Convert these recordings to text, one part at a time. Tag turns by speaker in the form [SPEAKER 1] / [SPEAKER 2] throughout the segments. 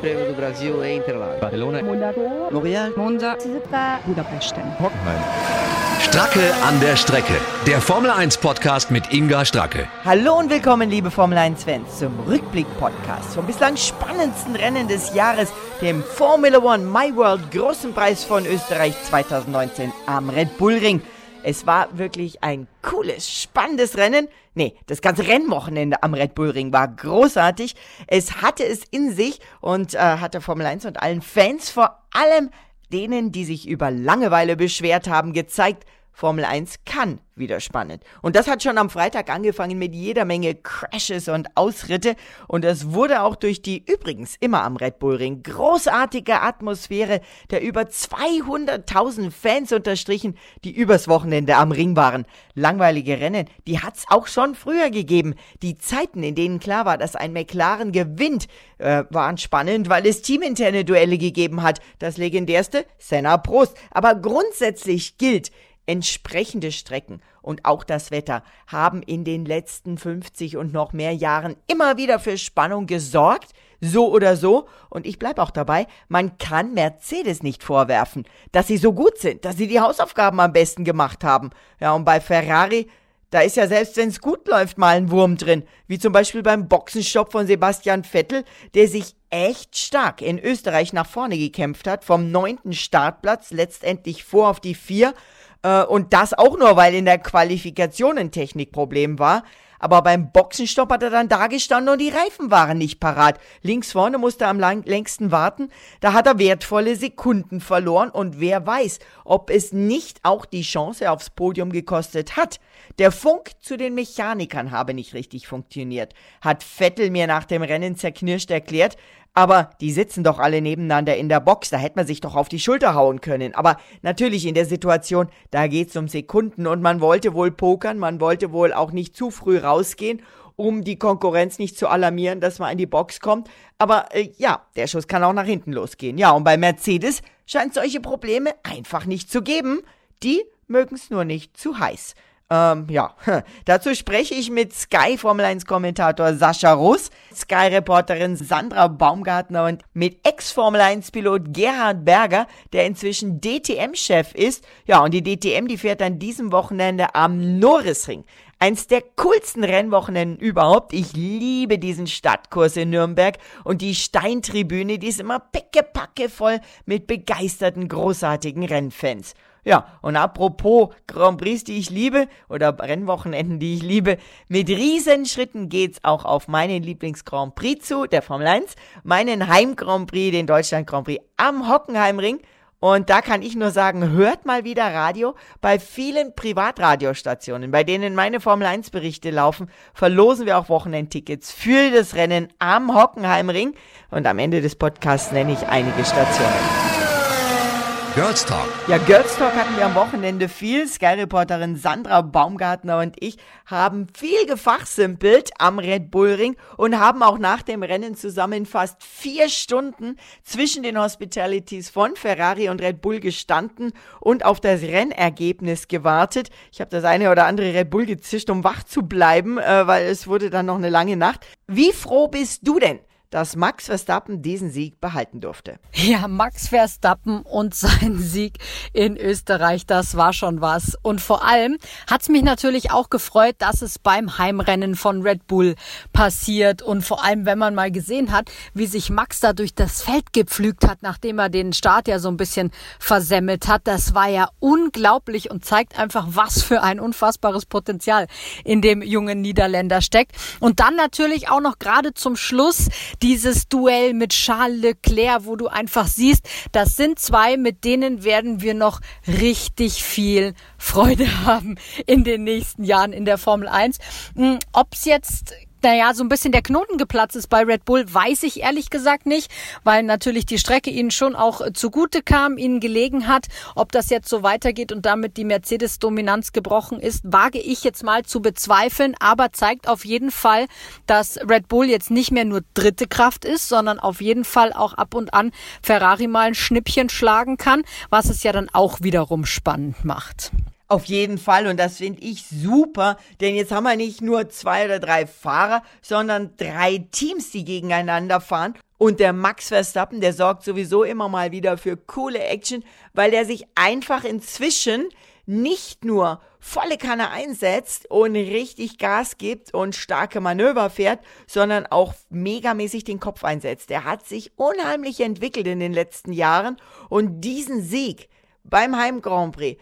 [SPEAKER 1] Prêmio do Brasil em Interlagos.
[SPEAKER 2] Barcelona.
[SPEAKER 3] L'Oréal.
[SPEAKER 4] Monza. Budapest.
[SPEAKER 2] Hockenheim.
[SPEAKER 5] Stracke an der Strecke. Der Formel 1 Podcast mit Inga Stracke.
[SPEAKER 3] Hallo und willkommen, liebe Formel 1-Fans, zum Rückblick-Podcast vom bislang spannendsten Rennen des Jahres, dem Formula One My World Großen Preis von Österreich 2019 am Red Bull Ring. Es war wirklich ein cooles, spannendes Rennen. Nee, das ganze Rennwochenende am Red Bull Ring war großartig. Es hatte es in sich und äh, hatte Formel 1 und allen Fans, vor allem denen, die sich über Langeweile beschwert haben, gezeigt, Formel 1 kann wieder spannend. Und das hat schon am Freitag angefangen mit jeder Menge Crashes und Ausritte. Und es wurde auch durch die übrigens immer am Red Bull Ring großartige Atmosphäre der über 200.000 Fans unterstrichen, die übers Wochenende am Ring waren. Langweilige Rennen, die hat's auch schon früher gegeben. Die Zeiten, in denen klar war, dass ein McLaren gewinnt, äh, waren spannend, weil es teaminterne Duelle gegeben hat. Das legendärste Senna Prost. Aber grundsätzlich gilt, Entsprechende Strecken. Und auch das Wetter. Haben in den letzten 50 und noch mehr Jahren immer wieder für Spannung gesorgt, so oder so, und ich bleibe auch dabei, man kann Mercedes nicht vorwerfen, dass sie so gut sind, dass sie die Hausaufgaben am besten gemacht haben. Ja, und bei Ferrari, da ist ja selbst wenn es gut läuft mal ein Wurm drin, wie zum Beispiel beim Boxenstopp von Sebastian Vettel, der sich echt stark in Österreich nach vorne gekämpft hat, vom neunten Startplatz letztendlich vor auf die vier, äh, und das auch nur, weil in der Qualifikation ein Technikproblem war. Aber beim Boxenstopp hat er dann da gestanden und die Reifen waren nicht parat. Links vorne musste er am lang längsten warten. Da hat er wertvolle Sekunden verloren und wer weiß, ob es nicht auch die Chance aufs Podium gekostet hat. Der Funk zu den Mechanikern habe nicht richtig funktioniert, hat Vettel mir nach dem Rennen zerknirscht erklärt, aber die sitzen doch alle nebeneinander in der Box, da hätte man sich doch auf die Schulter hauen können. Aber natürlich in der Situation, da geht's um Sekunden und man wollte wohl pokern, man wollte wohl auch nicht zu früh rausgehen, um die Konkurrenz nicht zu alarmieren, dass man in die Box kommt. Aber äh, ja, der Schuss kann auch nach hinten losgehen. Ja, und bei Mercedes scheint solche Probleme einfach nicht zu geben. Die mögen's nur nicht zu heiß. Ähm, ja, dazu spreche ich mit Sky Formel 1 Kommentator Sascha Russ, Sky Reporterin Sandra Baumgartner und mit Ex-Formel 1 Pilot Gerhard Berger, der inzwischen DTM-Chef ist. Ja, und die DTM, die fährt an diesem Wochenende am Norrisring. Eins der coolsten Rennwochenenden überhaupt. Ich liebe diesen Stadtkurs in Nürnberg und die Steintribüne, die ist immer pickepacke voll mit begeisterten, großartigen Rennfans. Ja, und apropos Grand Prix, die ich liebe, oder Rennwochenenden, die ich liebe, mit Riesenschritten geht's auch auf meinen Lieblings-Grand Prix zu, der Formel 1, meinen Heim-Grand Prix, den Deutschland Grand Prix am Hockenheimring. Und da kann ich nur sagen, hört mal wieder Radio. Bei vielen Privatradiostationen, bei denen meine Formel 1 Berichte laufen, verlosen wir auch Wochenendtickets für das Rennen am Hockenheimring. Und am Ende des Podcasts nenne ich einige Stationen.
[SPEAKER 5] Girls Talk.
[SPEAKER 3] Ja, Girls Talk hatten wir am Wochenende viel. Sky-Reporterin Sandra Baumgartner und ich haben viel gefachsimpelt am Red Bull Ring und haben auch nach dem Rennen zusammen fast vier Stunden zwischen den Hospitalities von Ferrari und Red Bull gestanden und auf das Rennergebnis gewartet. Ich habe das eine oder andere Red Bull gezischt, um wach zu bleiben, äh, weil es wurde dann noch eine lange Nacht. Wie froh bist du denn? Dass Max Verstappen diesen Sieg behalten durfte.
[SPEAKER 6] Ja, Max Verstappen und sein Sieg in Österreich, das war schon was. Und vor allem hat es mich natürlich auch gefreut, dass es beim Heimrennen von Red Bull passiert. Und vor allem, wenn man mal gesehen hat, wie sich Max da durch das Feld gepflügt hat, nachdem er den Start ja so ein bisschen versemmelt hat, das war ja unglaublich und zeigt einfach, was für ein unfassbares Potenzial in dem jungen Niederländer steckt. Und dann natürlich auch noch gerade zum Schluss dieses Duell mit Charles Leclerc, wo du einfach siehst, das sind zwei, mit denen werden wir noch richtig viel Freude haben in den nächsten Jahren in der Formel 1. Hm, Ob es jetzt naja, so ein bisschen der Knoten geplatzt ist bei Red Bull, weiß ich ehrlich gesagt nicht, weil natürlich die Strecke ihnen schon auch äh, zugute kam, ihnen gelegen hat. Ob das jetzt so weitergeht und damit die Mercedes-Dominanz gebrochen ist, wage ich jetzt mal zu bezweifeln, aber zeigt auf jeden Fall, dass Red Bull jetzt nicht mehr nur dritte Kraft ist, sondern auf jeden Fall auch ab und an Ferrari mal ein Schnippchen schlagen kann, was es ja dann auch wiederum spannend macht.
[SPEAKER 3] Auf jeden Fall. Und das finde ich super, denn jetzt haben wir nicht nur zwei oder drei Fahrer, sondern drei Teams, die gegeneinander fahren. Und der Max Verstappen, der sorgt sowieso immer mal wieder für coole Action, weil er sich einfach inzwischen nicht nur volle Kanne einsetzt und richtig Gas gibt und starke Manöver fährt, sondern auch megamäßig den Kopf einsetzt. Er hat sich unheimlich entwickelt in den letzten Jahren. Und diesen Sieg beim Heim Grand Prix,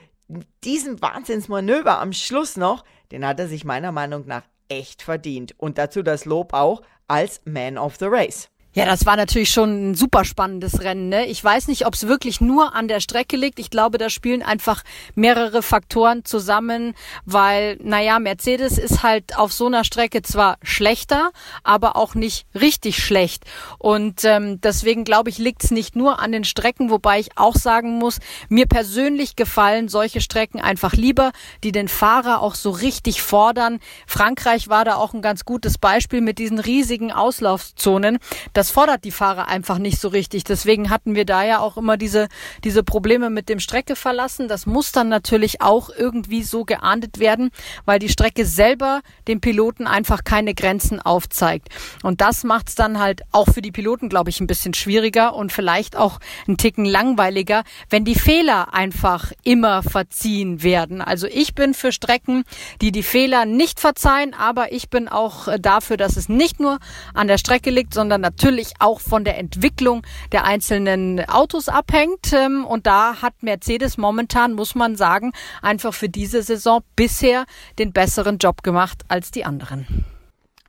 [SPEAKER 3] diesen Wahnsinnsmanöver am Schluss noch, den hat er sich meiner Meinung nach echt verdient. Und dazu das Lob auch als Man of the Race.
[SPEAKER 6] Ja, das war natürlich schon ein super spannendes Rennen. Ne? Ich weiß nicht, ob es wirklich nur an der Strecke liegt. Ich glaube, da spielen einfach mehrere Faktoren zusammen, weil, naja, Mercedes ist halt auf so einer Strecke zwar schlechter, aber auch nicht richtig schlecht. Und ähm, deswegen glaube ich, liegt es nicht nur an den Strecken, wobei ich auch sagen muss, mir persönlich gefallen solche Strecken einfach lieber, die den Fahrer auch so richtig fordern. Frankreich war da auch ein ganz gutes Beispiel mit diesen riesigen Auslaufzonen. Das das fordert die Fahrer einfach nicht so richtig. Deswegen hatten wir da ja auch immer diese, diese Probleme mit dem Strecke verlassen. Das muss dann natürlich auch irgendwie so geahndet werden, weil die Strecke selber dem Piloten einfach keine Grenzen aufzeigt. Und das macht es dann halt auch für die Piloten, glaube ich, ein bisschen schwieriger und vielleicht auch ein Ticken langweiliger, wenn die Fehler einfach immer verziehen werden. Also ich bin für Strecken, die die Fehler nicht verzeihen, aber ich bin auch dafür, dass es nicht nur an der Strecke liegt, sondern natürlich natürlich auch von der Entwicklung der einzelnen Autos abhängt. Ähm, und da hat Mercedes momentan, muss man sagen, einfach für diese Saison bisher den besseren Job gemacht als die anderen.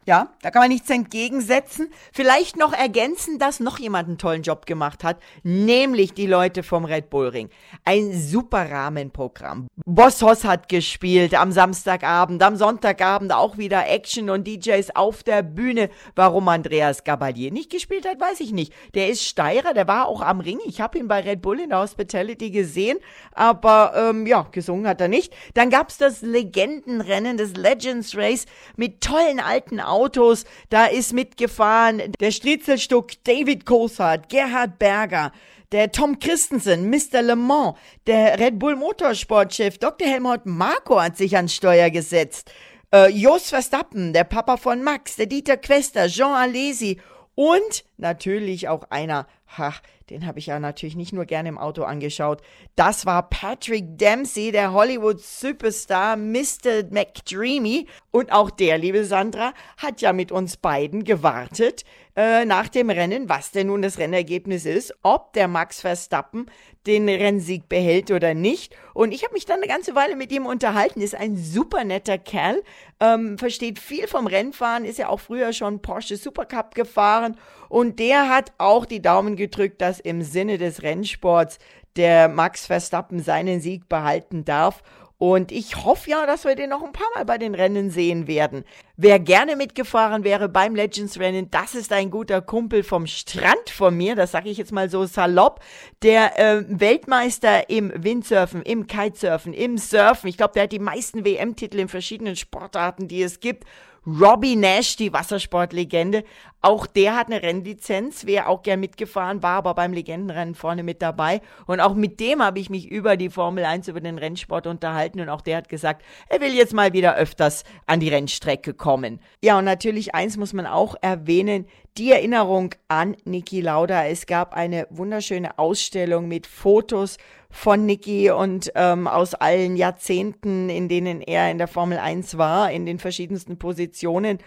[SPEAKER 3] Ja, da kann man nichts entgegensetzen. Vielleicht noch ergänzen, dass noch jemand einen tollen Job gemacht hat, nämlich die Leute vom Red Bull Ring. Ein super Rahmenprogramm. Boss Hoss hat gespielt am Samstagabend, am Sonntagabend auch wieder Action und DJs auf der Bühne. Warum Andreas Gabalier nicht gespielt hat, weiß ich nicht. Der ist Steirer, der war auch am Ring. Ich habe ihn bei Red Bull in der Hospitality gesehen, aber ähm, ja, gesungen hat er nicht. Dann gab's das Legendenrennen, das Legends Race mit tollen alten Autos. Autos. Da ist mitgefahren der Striezelstuck David Coulthard, Gerhard Berger, der Tom Christensen, Mr. Le Mans, der Red Bull Motorsportchef Dr. Helmut Marko hat sich ans Steuer gesetzt. Äh, Jos Verstappen, der Papa von Max, der Dieter Quester, Jean Alesi und natürlich auch einer, ha, den habe ich ja natürlich nicht nur gerne im Auto angeschaut. Das war Patrick Dempsey, der Hollywood-Superstar Mr. McDreamy. Und auch der, liebe Sandra, hat ja mit uns beiden gewartet äh, nach dem Rennen, was denn nun das Rennergebnis ist, ob der Max Verstappen den Rennsieg behält oder nicht. Und ich habe mich dann eine ganze Weile mit ihm unterhalten. Ist ein super netter Kerl, ähm, versteht viel vom Rennfahren, ist ja auch früher schon Porsche Supercup gefahren. Und der hat auch die Daumen gedrückt, dass im Sinne des Rennsports der Max Verstappen seinen Sieg behalten darf. Und ich hoffe ja, dass wir den noch ein paar Mal bei den Rennen sehen werden. Wer gerne mitgefahren wäre beim Legends Rennen, das ist ein guter Kumpel vom Strand von mir, das sage ich jetzt mal so salopp, der äh, Weltmeister im Windsurfen, im Kitesurfen, im Surfen. Ich glaube, der hat die meisten WM-Titel in verschiedenen Sportarten, die es gibt. Robbie Nash, die Wassersportlegende, auch der hat eine Rennlizenz, wäre auch gern mitgefahren, war aber beim Legendenrennen vorne mit dabei. Und auch mit dem habe ich mich über die Formel 1, über den Rennsport unterhalten. Und auch der hat gesagt, er will jetzt mal wieder öfters an die Rennstrecke kommen. Ja, und natürlich eins muss man auch erwähnen, die Erinnerung an Niki Lauda. Es gab eine wunderschöne Ausstellung mit Fotos von Niki und ähm, aus allen Jahrzehnten, in denen er in der Formel 1 war, in den verschiedensten Positionen.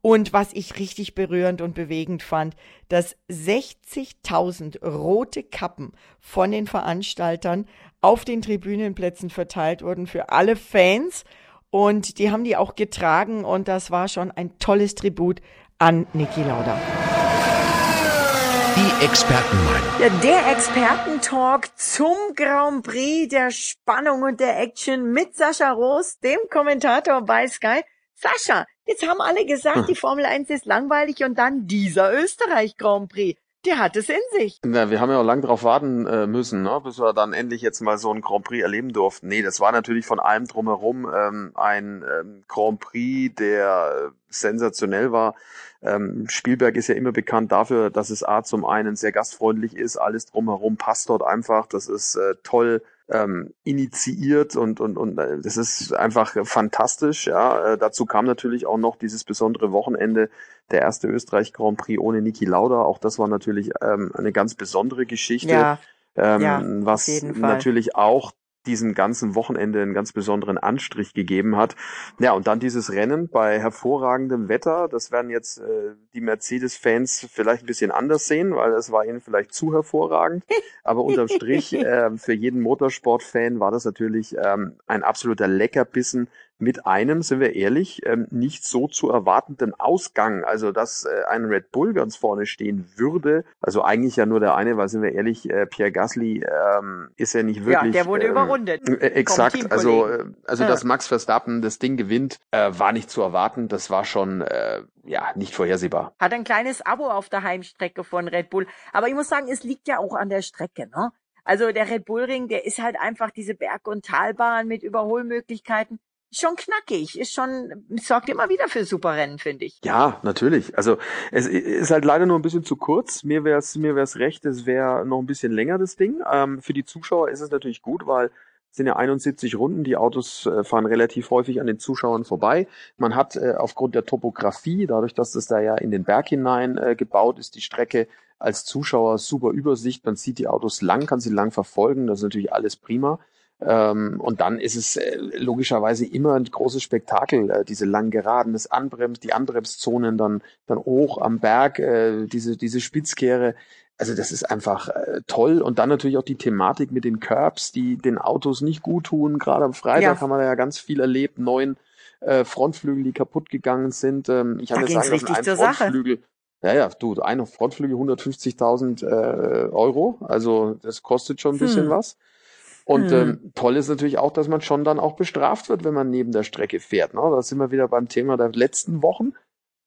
[SPEAKER 3] Und was ich richtig berührend und bewegend fand, dass 60.000 rote Kappen von den Veranstaltern auf den Tribünenplätzen verteilt wurden für alle Fans. Und die haben die auch getragen und das war schon ein tolles Tribut an Niki Lauda.
[SPEAKER 5] Die Expertenmeinung.
[SPEAKER 3] Ja, der Expertentalk zum Grand Prix der Spannung und der Action mit Sascha Roos, dem Kommentator bei Sky. Sascha, jetzt haben alle gesagt, hm. die Formel 1 ist langweilig und dann dieser Österreich Grand Prix. Der hat es in sich.
[SPEAKER 2] Na, wir haben ja auch lange drauf warten äh, müssen, ne, bis wir dann endlich jetzt mal so ein Grand Prix erleben durften. Nee, das war natürlich von allem drumherum ähm, ein ähm, Grand Prix, der äh, sensationell war. Ähm, Spielberg ist ja immer bekannt dafür, dass es A zum einen sehr gastfreundlich ist, alles drumherum passt dort einfach, das ist äh, toll ähm, initiiert und, und, und äh, das ist einfach fantastisch. Ja. Äh, dazu kam natürlich auch noch dieses besondere Wochenende, der erste Österreich Grand Prix ohne Niki Lauda. Auch das war natürlich ähm, eine ganz besondere Geschichte.
[SPEAKER 3] Ja,
[SPEAKER 2] Ähm,
[SPEAKER 3] Ja,
[SPEAKER 2] was natürlich auch diesem ganzen Wochenende einen ganz besonderen Anstrich gegeben hat. Ja, und dann dieses Rennen bei hervorragendem Wetter. Das werden jetzt äh, die Mercedes-Fans vielleicht ein bisschen anders sehen, weil es war ihnen vielleicht zu hervorragend. Aber unterm Strich, äh, für jeden Motorsport-Fan war das natürlich ähm, ein absoluter Leckerbissen mit einem, sind wir ehrlich, ähm, nicht so zu erwartenden Ausgang. Also, dass äh, ein Red Bull ganz vorne stehen würde. Also eigentlich ja nur der eine, weil sind wir ehrlich, äh, Pierre Gasly ähm, ist ja nicht wirklich.
[SPEAKER 3] ja, der wurde
[SPEAKER 2] ähm,
[SPEAKER 3] überrundet.
[SPEAKER 2] äh, Exakt, also, äh, also
[SPEAKER 3] Ja.
[SPEAKER 2] dass Max Verstappen das Ding gewinnt, äh, war nicht zu erwarten. Das war schon äh, ja nicht vorhersehbar.
[SPEAKER 3] Hat ein kleines Abo auf der Heimstrecke von Red Bull. Aber ich muss sagen, es liegt ja auch an der Strecke, ne? Also der Red Bull Ring, der ist halt einfach diese Berg- und Talbahn mit Überholmöglichkeiten. Schon knackig, ist schon, sorgt immer wieder für super Rennen, finde ich.
[SPEAKER 2] Ja, natürlich. Also es ist halt leider nur ein bisschen zu kurz. Mir wäre es mir wär's recht, es wäre noch ein bisschen länger das Ding. Ähm, für die Zuschauer ist es natürlich gut, weil es sind ja 71 Runden. Die Autos äh, fahren relativ häufig an den Zuschauern vorbei. Man hat äh, aufgrund der Topografie, dadurch, dass das da ja in den Berg hinein äh, gebaut ist, die Strecke als Zuschauer super Übersicht. Man sieht die Autos lang, kann sie lang verfolgen. Das ist natürlich alles prima. Ähm, und dann ist es äh, logischerweise immer ein großes Spektakel, äh, diese langen Geraden, das Anbremst, die Anbremszonen, dann, dann hoch am Berg, äh, diese, diese Spitzkehre. Also das ist einfach toll. Und dann natürlich auch die Thematik mit den Curbs, die den Autos nicht gut tun. Gerade am Freitag
[SPEAKER 3] Ja.
[SPEAKER 2] haben wir da ja ganz viel erlebt, neun äh, Frontflügel, die kaputt gegangen sind. Ähm, ich habe jetzt sagen lassen, ein
[SPEAKER 3] zur Sache.
[SPEAKER 2] Frontflügel, ja, ja, du, ein Frontflügel 150.000 äh, Euro. Also das kostet schon ein bisschen
[SPEAKER 3] Hm.
[SPEAKER 2] was. Und
[SPEAKER 3] Hm.
[SPEAKER 2] ähm, toll ist natürlich auch, dass man schon dann auch bestraft wird, wenn man neben der Strecke fährt. Ne? Da sind wir wieder beim Thema der letzten Wochen.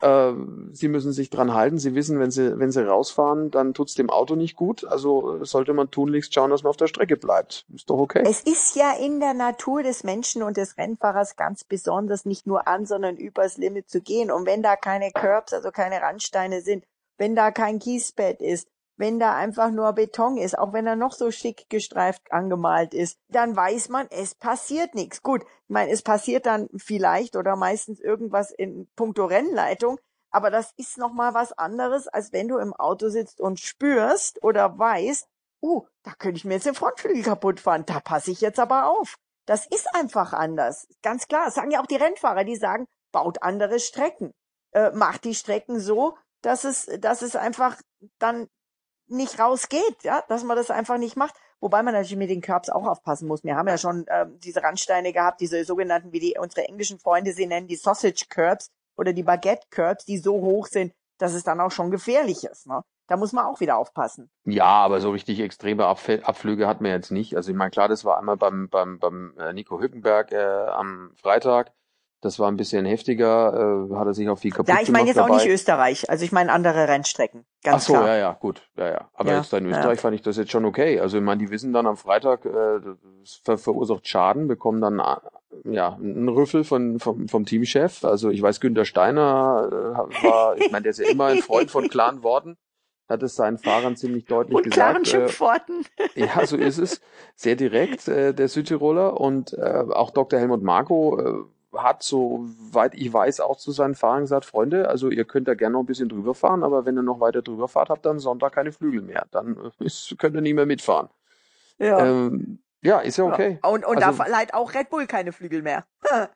[SPEAKER 2] Äh, sie müssen sich dran halten. Sie wissen, wenn sie, wenn sie rausfahren, dann tut's dem Auto nicht gut. Also äh, sollte man tunlichst schauen, dass man auf der Strecke bleibt. Ist doch okay.
[SPEAKER 3] Es ist ja in der Natur des Menschen und des Rennfahrers ganz besonders, nicht nur an, sondern übers Limit zu gehen. Und wenn da keine Curbs, also keine Randsteine sind, wenn da kein Kiesbett ist, wenn da einfach nur Beton ist, auch wenn er noch so schick gestreift angemalt ist, dann weiß man, es passiert nichts. Gut, ich meine, es passiert dann vielleicht oder meistens irgendwas in puncto Rennleitung, aber das ist noch mal was anderes, als wenn du im Auto sitzt und spürst oder weißt, uh, da könnte ich mir jetzt den Frontflügel kaputt fahren, da passe ich jetzt aber auf. Das ist einfach anders. Ganz klar, das sagen ja auch die Rennfahrer, die sagen, baut andere Strecken. Äh, macht die Strecken so, dass es, dass es einfach dann nicht rausgeht, ja, dass man das einfach nicht macht. Wobei man natürlich mit den Curbs auch aufpassen muss. Wir haben ja schon ähm, diese Randsteine gehabt, diese sogenannten, wie die unsere englischen Freunde sie nennen, die Sausage Curbs oder die Baguette Curbs, die so hoch sind, dass es dann auch schon gefährlich ist. Ne? Da muss man auch wieder aufpassen.
[SPEAKER 2] Ja, aber so richtig extreme Abfä Abflüge hat man jetzt nicht. Also ich meine, klar, das war einmal beim, beim, beim äh, Nico Hülkenberg äh, am Freitag. Das war ein bisschen heftiger, äh, hat er sich auch viel kaputt
[SPEAKER 3] Ja, ich meine
[SPEAKER 2] gemacht
[SPEAKER 3] jetzt auch
[SPEAKER 2] dabei.
[SPEAKER 3] nicht Österreich. Also ich meine andere Rennstrecken. Ganz
[SPEAKER 2] Ach so,
[SPEAKER 3] klar.
[SPEAKER 2] ja, ja, gut, ja, ja. Aber
[SPEAKER 3] Ja,
[SPEAKER 2] jetzt in
[SPEAKER 3] ja.
[SPEAKER 2] Österreich fand ich das jetzt schon okay. Also ich meine, die wissen dann am Freitag, äh, das ver verursacht Schaden, bekommen dann äh, ja einen Rüffel von vom, vom Teamchef. Also ich weiß, Günter Steiner äh, war, ich meine, der ist ja immer ein Freund von klaren Worten, hat es seinen Fahrern ziemlich deutlich
[SPEAKER 3] Und klaren
[SPEAKER 2] gesagt. Äh,
[SPEAKER 3] Schimpfworten.
[SPEAKER 2] ja, so ist es. Sehr direkt, äh, der Südtiroler. Und äh, auch Dr. Helmut Marko äh, hat, soweit ich weiß, auch zu seinen Fahrern gesagt, Freunde, also ihr könnt da gerne noch ein bisschen drüber fahren, aber wenn ihr noch weiter drüber fahrt, habt dann Sonntag keine Flügel mehr. Dann äh, ist, könnt ihr nicht mehr mitfahren.
[SPEAKER 3] Ja.
[SPEAKER 2] Ähm, ja, ist ja okay.
[SPEAKER 3] Ja. Und, und
[SPEAKER 2] Also-
[SPEAKER 3] da verleiht auch Red Bull keine Flügel mehr.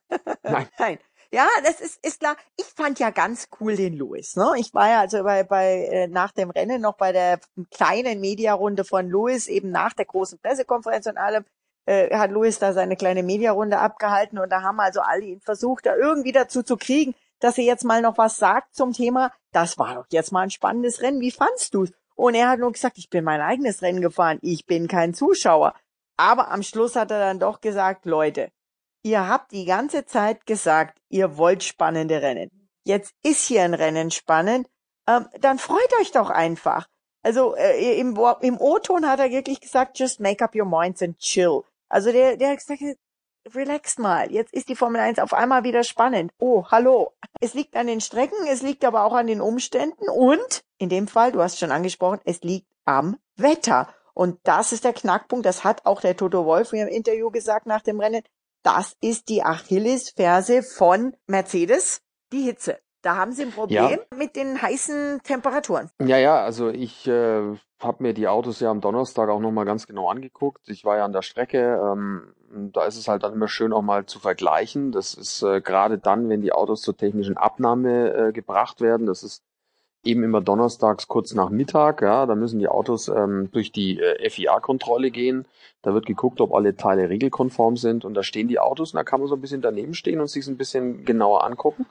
[SPEAKER 2] Nein.
[SPEAKER 3] Nein. Ja, das ist, ist klar. Ich fand ja ganz cool den Lewis. Ne? Ich war ja also bei, bei äh, nach dem Rennen noch bei der kleinen Mediarunde von Lewis, eben nach der großen Pressekonferenz und allem, äh, hat Lewis da seine kleine Mediarunde abgehalten und da haben also alle ihn versucht, da irgendwie dazu zu kriegen, dass er jetzt mal noch was sagt zum Thema. Das war doch jetzt mal ein spannendes Rennen. Wie fandst du's? Und er hat nur gesagt, ich bin mein eigenes Rennen gefahren. Ich bin kein Zuschauer. Aber am Schluss hat er dann doch gesagt, Leute, ihr habt die ganze Zeit gesagt, ihr wollt spannende Rennen. Jetzt ist hier ein Rennen spannend, ähm, dann freut euch doch einfach. Also äh, im, im O-Ton hat er wirklich gesagt, just make up your minds and chill. Also der, der hat gesagt, relax mal, jetzt ist die Formel 1 auf einmal wieder spannend. Oh, hallo. Es liegt an den Strecken, es liegt aber auch an den Umständen und in dem Fall, du hast schon angesprochen, es liegt am Wetter. Und das ist der Knackpunkt. Das hat auch der Toto Wolf im Interview gesagt nach dem Rennen. Das ist die Achillesferse von Mercedes, die Hitze. Da haben Sie ein Problem ja. mit den heißen Temperaturen.
[SPEAKER 2] Ja, ja, also ich äh, habe mir die Autos ja am Donnerstag auch nochmal ganz genau angeguckt. Ich war ja an der Strecke. Ähm, da ist es halt dann immer schön auch mal zu vergleichen. Das ist äh, gerade dann, wenn die Autos zur technischen Abnahme äh, gebracht werden. Das ist eben immer donnerstags kurz nach Mittag. Ja, da müssen die Autos ähm, durch die äh, FIA-Kontrolle gehen. Da wird geguckt, ob alle Teile regelkonform sind. Und da stehen die Autos und da kann man so ein bisschen daneben stehen und sich ein bisschen genauer angucken.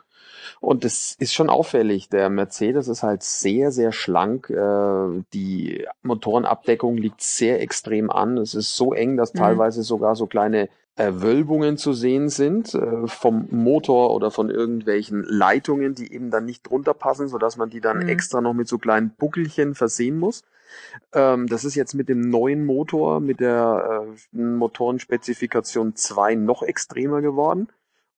[SPEAKER 2] Und das ist schon auffällig. Der Mercedes ist halt sehr, sehr schlank. Äh, die Motorenabdeckung liegt sehr extrem an. Es ist so eng, dass mhm. teilweise sogar so kleine äh, Wölbungen zu sehen sind äh, vom Motor oder von irgendwelchen Leitungen, die eben dann nicht drunter passen, sodass man die dann mhm. extra noch mit so kleinen Buckelchen versehen muss. Ähm, das ist jetzt mit dem neuen Motor, mit der äh, Motorenspezifikation 2 noch extremer geworden.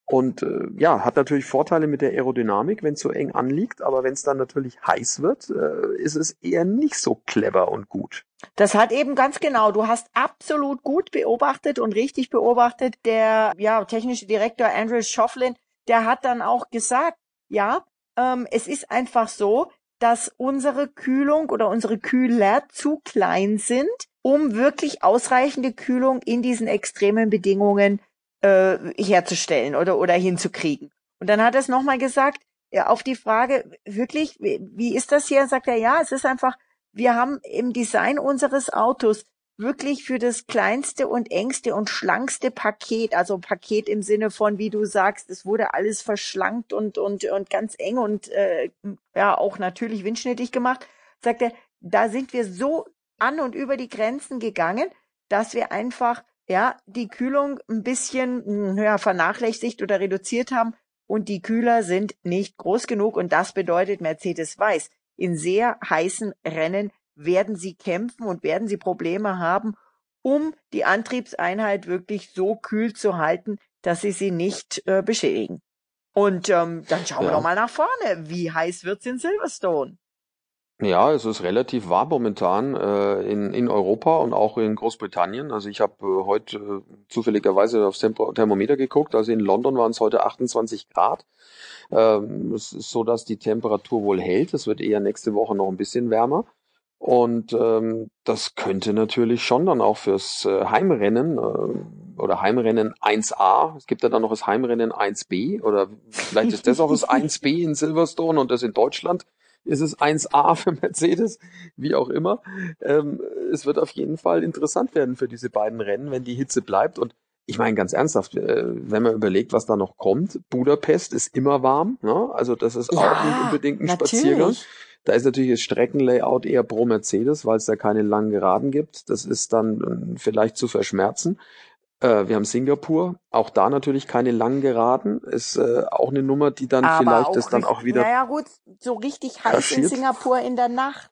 [SPEAKER 2] Und äh, ja, hat natürlich Vorteile mit der Aerodynamik, wenn es so eng anliegt, aber wenn es dann natürlich heiß wird, äh, ist es eher nicht so clever und gut.
[SPEAKER 3] Das hat eben ganz genau, du hast absolut gut beobachtet und richtig beobachtet. Der ja, technische Direktor Andrew Schofflin, der hat dann auch gesagt, ja, ähm, es ist einfach so, dass unsere Kühlung oder unsere Kühler zu klein sind, um wirklich ausreichende Kühlung in diesen extremen Bedingungen äh, herzustellen oder, oder hinzukriegen. Und dann hat er es nochmal gesagt, ja, auf die Frage, wirklich, wie, wie ist das hier? Sagt er, ja, es ist einfach, wir haben im Design unseres Autos wirklich für das kleinste und engste und schlankste Paket, also Paket im Sinne von, wie du sagst, es wurde alles verschlankt und und und ganz eng und äh, ja auch natürlich windschnittig gemacht, sagt er, da sind wir so an und über die Grenzen gegangen, dass wir einfach ja, die Kühlung ein bisschen hm, ja, vernachlässigt oder reduziert haben und die Kühler sind nicht groß genug und das bedeutet Mercedes weiß, in sehr heißen Rennen werden sie kämpfen und werden sie Probleme haben, um die Antriebseinheit wirklich so kühl zu halten, dass sie sie nicht äh, beschädigen. Und ähm, dann schauen ja. wir doch mal nach vorne. Wie heiß wird's in Silverstone?
[SPEAKER 2] Ja, es ist relativ warm momentan äh, in, in Europa und auch in Großbritannien. Also ich habe äh, heute äh, zufälligerweise aufs Tempo Thermometer geguckt. Also in London waren es heute 28 Grad. Ähm, es ist so, dass die Temperatur wohl hält. Es wird eher nächste Woche noch ein bisschen wärmer. Und ähm, das könnte natürlich schon dann auch fürs äh, Heimrennen äh, oder Heimrennen 1a, es gibt ja dann noch das Heimrennen 1b oder vielleicht ist das auch das 1b in Silverstone und das in Deutschland ist es 1A für Mercedes, wie auch immer. Ähm, es wird auf jeden Fall interessant werden für diese beiden Rennen, wenn die Hitze bleibt. Und ich meine ganz ernsthaft, äh, wenn man überlegt, was da noch kommt, Budapest ist immer warm, ne? also das ist ja, auch nicht unbedingt ein natürlich. Spaziergang. Da ist natürlich das Streckenlayout eher pro Mercedes, weil es da keine langen Geraden gibt. Das ist dann äh, vielleicht zu verschmerzen. Äh, wir haben Singapur, auch da natürlich keine langen Geraden, ist äh, auch eine Nummer, die dann Aber vielleicht ist dann auch wieder.
[SPEAKER 3] Naja gut, so richtig heiß kaschiert. in Singapur in der Nacht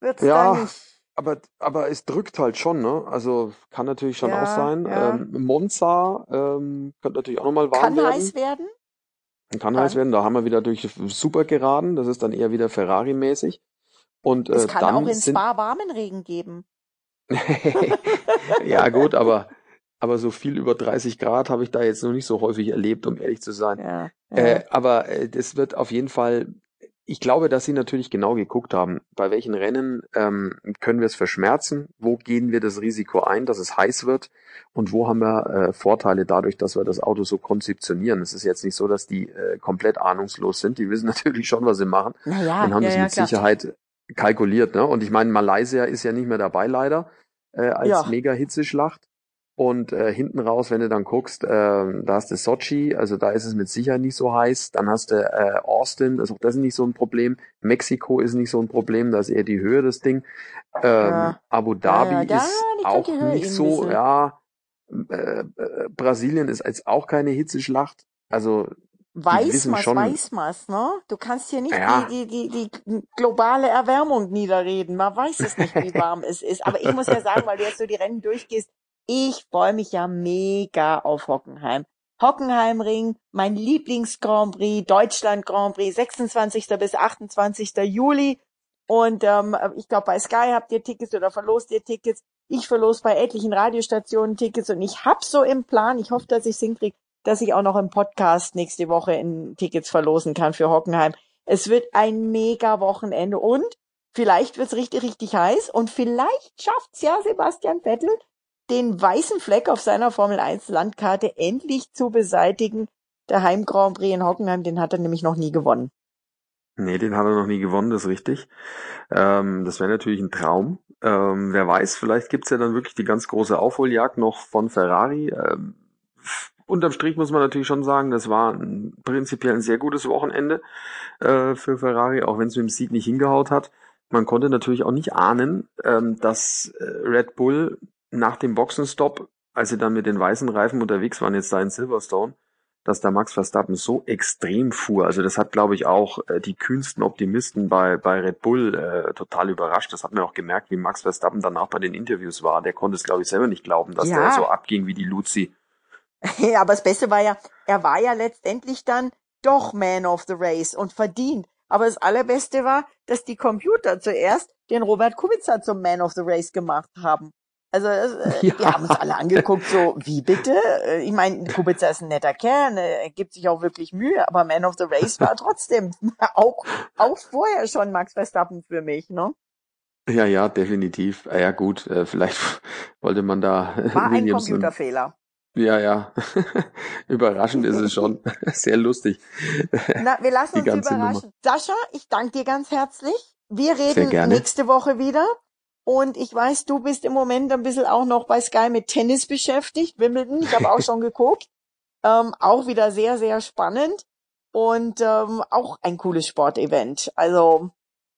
[SPEAKER 3] wird's
[SPEAKER 2] ja,
[SPEAKER 3] da nicht.
[SPEAKER 2] Aber, aber es drückt halt schon, ne? Also kann natürlich schon ja, auch sein. Ja. Ähm, Monza ähm, könnte natürlich auch nochmal warm
[SPEAKER 3] kann
[SPEAKER 2] werden.
[SPEAKER 3] Kann heiß werden?
[SPEAKER 2] Kann, kann heiß werden. Da haben wir wieder durch super geraden. Das ist dann eher wieder Ferrari-mäßig. Und äh,
[SPEAKER 3] es kann
[SPEAKER 2] dann
[SPEAKER 3] auch in. Spa warmen Regen geben.
[SPEAKER 2] ja gut, aber aber so viel über 30 Grad habe ich da jetzt noch nicht so häufig erlebt, um ehrlich zu sein. Ja, ja. Äh, aber äh, das wird auf jeden Fall, ich glaube, dass sie natürlich genau geguckt haben, bei welchen Rennen ähm, können wir es verschmerzen, wo gehen wir das Risiko ein, dass es heiß wird und wo haben wir äh, Vorteile dadurch, dass wir das Auto so konzeptionieren. Es ist jetzt nicht so, dass die äh, komplett ahnungslos sind, die wissen natürlich schon, was sie machen
[SPEAKER 3] naja,
[SPEAKER 2] und haben
[SPEAKER 3] ja,
[SPEAKER 2] das mit Sicherheit kalkuliert. Ne? Und ich meine, Malaysia ist ja nicht mehr dabei leider äh, als Mega-Hitzeschlacht. Und äh, hinten raus, wenn du dann guckst, äh, da hast du Sochi, also da ist es mit Sicherheit nicht so heiß. Dann hast du äh, Austin, also das ist nicht so ein Problem. Mexiko ist nicht so ein Problem, da ist eher die Höhe das Ding. Ähm, ja. Abu Dhabi ja, ist auch nicht so, ja. Äh, äh, Brasilien ist jetzt auch keine Hitzeschlacht. Also
[SPEAKER 3] Weiß man, weiß man, ne? Du kannst hier nicht ja. die, die, die, die globale Erwärmung niederreden. Man weiß es nicht, wie warm es ist. Aber ich muss ja sagen, weil du jetzt so die Rennen durchgehst, ich freue mich ja mega auf Hockenheim. Hockenheimring, mein Lieblings-Grand Prix, Deutschland Grand Prix, 26. bis 28. Juli. Und ähm, ich glaube, bei Sky habt ihr Tickets oder verlost ihr Tickets. Ich verlos bei etlichen Radiostationen Tickets und ich hab so im Plan, ich hoffe, dass ich es hinkriege, dass ich auch noch im Podcast nächste Woche in Tickets verlosen kann für Hockenheim. Es wird ein mega Wochenende und vielleicht wird's richtig, richtig heiß und vielleicht schafft's ja Sebastian Vettel, den weißen Fleck auf seiner Formel 1 Landkarte endlich zu beseitigen. Der Heim Grand Prix in Hockenheim, den hat er nämlich noch nie gewonnen.
[SPEAKER 2] Nee, den hat er noch nie gewonnen, das ist richtig. Ähm, das wäre natürlich ein Traum. Ähm, wer weiß, vielleicht gibt's ja dann wirklich die ganz große Aufholjagd noch von Ferrari. Ähm, unterm Strich muss man natürlich schon sagen, das war ein, prinzipiell ein sehr gutes Wochenende äh, für Ferrari, auch wenn es mit dem Sieg nicht hingehaut hat. Man konnte natürlich auch nicht ahnen, ähm, dass äh, Red Bull nach dem Boxenstopp, als sie dann mit den weißen Reifen unterwegs waren, jetzt da in Silverstone, dass der Max Verstappen so extrem fuhr. Also das hat, glaube ich, auch äh, die kühnsten Optimisten bei, bei Red Bull äh, total überrascht. Das hat man auch gemerkt, wie Max Verstappen danach bei den Interviews war. Der konnte es, glaube ich, selber nicht glauben, dass
[SPEAKER 3] Ja.
[SPEAKER 2] der so abging wie die Luzi.
[SPEAKER 3] Ja, aber das Beste war ja, er war ja letztendlich dann doch Man of the Race und verdient. Aber das Allerbeste war, dass die Computer zuerst den Robert Kubica zum Man of the Race gemacht haben. Also das, äh,
[SPEAKER 2] Ja.
[SPEAKER 3] wir haben uns alle angeguckt, so wie bitte? Äh, Ich meine, Kubica ist ein netter Kerl, ne, er gibt sich auch wirklich Mühe, aber Man of the Race war trotzdem auch auch vorher schon Max Verstappen für mich, ne?
[SPEAKER 2] Ja, ja, definitiv. Ah, Ja, gut, äh, vielleicht wollte man da
[SPEAKER 3] War ein Computerfehler.
[SPEAKER 2] Ja, ja. Überraschend ist es schon. Sehr lustig.
[SPEAKER 3] Na, wir lassen uns überraschen. Sascha, ich danke dir ganz herzlich. Wir reden nächste Woche wieder. Und ich weiß, du bist im Moment ein bisschen auch noch bei Sky mit Tennis beschäftigt. Wimbledon, ich habe auch schon geguckt. Ähm, auch wieder sehr, sehr spannend. Und ähm, auch ein cooles Sportevent. Also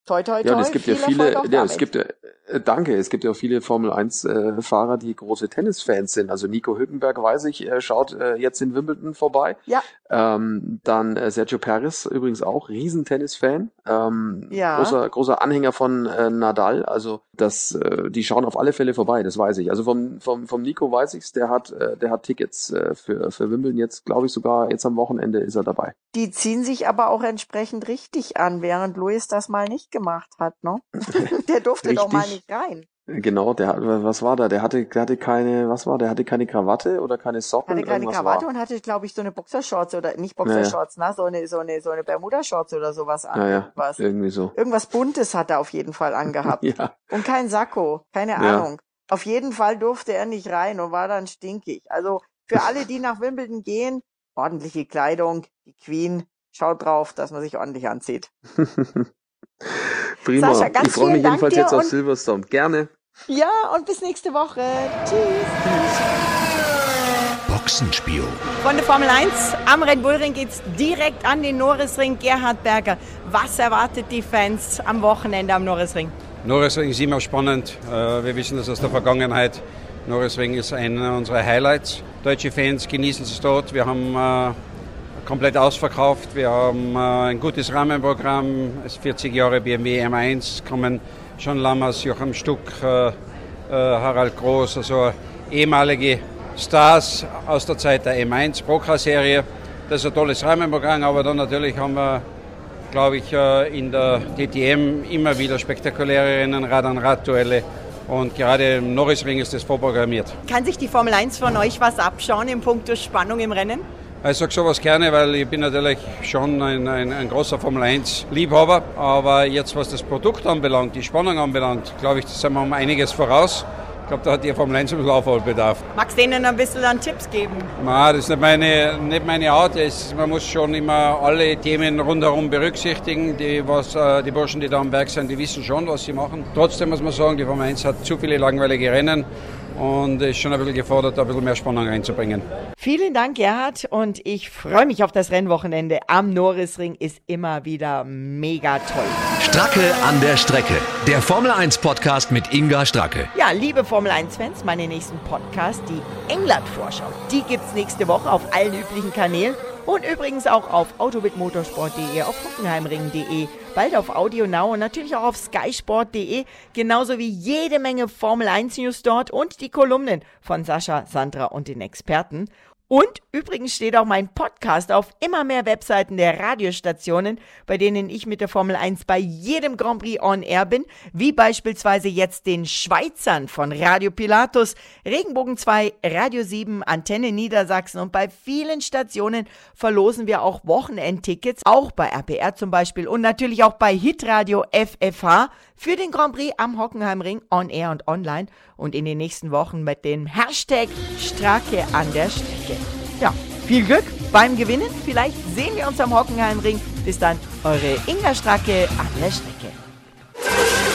[SPEAKER 3] toi toi toi.
[SPEAKER 2] Ja, und es gibt ja
[SPEAKER 3] viel
[SPEAKER 2] viele, ja, es gibt ja, äh, danke, es gibt ja auch viele Formel 1 äh, Fahrer, die große Tennisfans sind. Also Nico Hülkenberg, weiß ich, äh, schaut äh, jetzt in Wimbledon vorbei.
[SPEAKER 3] Ja.
[SPEAKER 2] Ähm, dann äh, Sergio Perez übrigens auch, riesen Tennisfan. Ähm,
[SPEAKER 3] Ja.
[SPEAKER 2] großer, großer Anhänger von äh, Nadal. Also das, äh, die schauen auf alle Fälle vorbei, das weiß ich. Also vom, vom, vom Nico weiß ich's, der hat, äh, der hat Tickets äh, für, für Wimbledon jetzt, glaube ich, sogar jetzt am Wochenende ist er dabei.
[SPEAKER 3] Die ziehen sich aber auch entsprechend richtig an, während Luis das mal nicht gemacht hat, ne? Der durfte doch mal
[SPEAKER 2] Richtig.
[SPEAKER 3] nicht rein.
[SPEAKER 2] Genau, der was war da? Der hatte, der hatte keine, was war? Der hatte keine Krawatte oder keine Socken.
[SPEAKER 3] hatte keine Krawatte
[SPEAKER 2] war.
[SPEAKER 3] und hatte, glaube ich, so eine Boxershorts oder nicht Boxershorts, na, so eine, so eine, so eine Bermuda-Shorts oder sowas an.
[SPEAKER 2] Ja, ja,
[SPEAKER 3] Irgendwas.
[SPEAKER 2] irgendwie so.
[SPEAKER 3] Irgendwas Buntes hat er auf jeden Fall angehabt.
[SPEAKER 2] Ja,
[SPEAKER 3] Und kein Sakko, keine
[SPEAKER 2] Ja.
[SPEAKER 3] Ahnung. Auf jeden Fall durfte er nicht rein und war dann stinkig. Also für alle, die nach Wimbledon gehen, ordentliche Kleidung, die Queen, schaut drauf, dass man sich ordentlich anzieht.
[SPEAKER 2] prima.
[SPEAKER 3] Sascha, ganz
[SPEAKER 2] ich freue mich
[SPEAKER 3] Dank
[SPEAKER 2] jedenfalls
[SPEAKER 3] dir
[SPEAKER 2] jetzt auf
[SPEAKER 3] und-
[SPEAKER 2] Silverstone. Gerne.
[SPEAKER 3] Ja, und bis nächste Woche. Tschüss.
[SPEAKER 5] Boxenspion.
[SPEAKER 7] Freunde Formel 1, am Red Bull Ring geht's direkt an den Norrisring. Gerhard Berger, was erwartet die Fans am Wochenende am Norrisring?
[SPEAKER 8] Norrisring ist immer spannend. Äh, Wir wissen das aus der Vergangenheit. Norrisring ist einer unserer Highlights. Deutsche Fans genießen es dort. Wir haben äh, komplett ausverkauft. Wir haben äh, ein gutes Rahmenprogramm. Es ist 40 Jahre BMW M1 kommen John Lammers, Joachim Stuck, äh, äh, Harald Groß, also ehemalige Stars aus der Zeit der M1 Procra-Serie. Das ist ein tolles Rahmenprogramm, aber dann natürlich haben wir glaube ich, in der DTM immer wieder spektakuläre Rennen, Rad-an-Rad-Duelle. Und gerade im Norrisring ist das vorprogrammiert.
[SPEAKER 7] Kann sich die Formel 1 von euch was abschauen in puncto Spannung im Rennen?
[SPEAKER 8] Ich sage sowas gerne, weil ich bin natürlich schon ein, ein, ein großer Formel 1-Liebhaber. Aber jetzt, was das Produkt anbelangt, die Spannung anbelangt, glaube ich, das sind wir um einiges voraus. Ich glaube, da hat die Formel 1 ein bisschen Aufholbedarf.
[SPEAKER 7] Magst du denen ein bisschen dann Tipps geben?
[SPEAKER 8] Na, das ist nicht meine, nicht meine Art. Es, man muss schon immer alle Themen rundherum berücksichtigen. Die, was, äh, die Burschen, die da am Berg sind, die wissen schon, was sie machen. Trotzdem muss man sagen, die Formel 1 hat zu viele langweilige Rennen und ist schon ein bisschen gefordert, da ein bisschen mehr Spannung reinzubringen.
[SPEAKER 7] Vielen Dank, Gerhard, und ich freue mich auf das Rennwochenende am Norrisring. Ist immer wieder mega toll.
[SPEAKER 5] Stracke an der Strecke. Der Formel 1 Podcast mit Inga Stracke.
[SPEAKER 7] Ja, liebe Formel 1-Fans, meine nächsten Podcast, die England-Vorschau, die gibt's nächste Woche auf allen üblichen Kanälen und übrigens auch auf autobitmotorsport.de, auf hockenheimring.de, bald auf Audio Now und natürlich auch auf skysport.de, genauso wie jede Menge Formel 1 News dort und die Kolumnen von Sascha, Sandra und den Experten.
[SPEAKER 3] Und übrigens steht auch mein Podcast auf immer mehr Webseiten der Radiostationen, bei denen ich mit der Formel 1 bei jedem Grand Prix on Air bin, wie beispielsweise jetzt den Schweizern von Radio Pilatus, Regenbogen 2, Radio 7, Antenne Niedersachsen. Und bei vielen Stationen verlosen wir auch Wochenendtickets, auch bei RPR zum Beispiel und natürlich auch bei Hitradio FFH für den Grand Prix am Hockenheimring on Air und online und in den nächsten Wochen mit dem Hashtag Strake an der Strecke. Ja, viel Glück beim Gewinnen. Vielleicht sehen wir uns am Hockenheimring. Bis dann, eure Inga Stracke an der Strecke.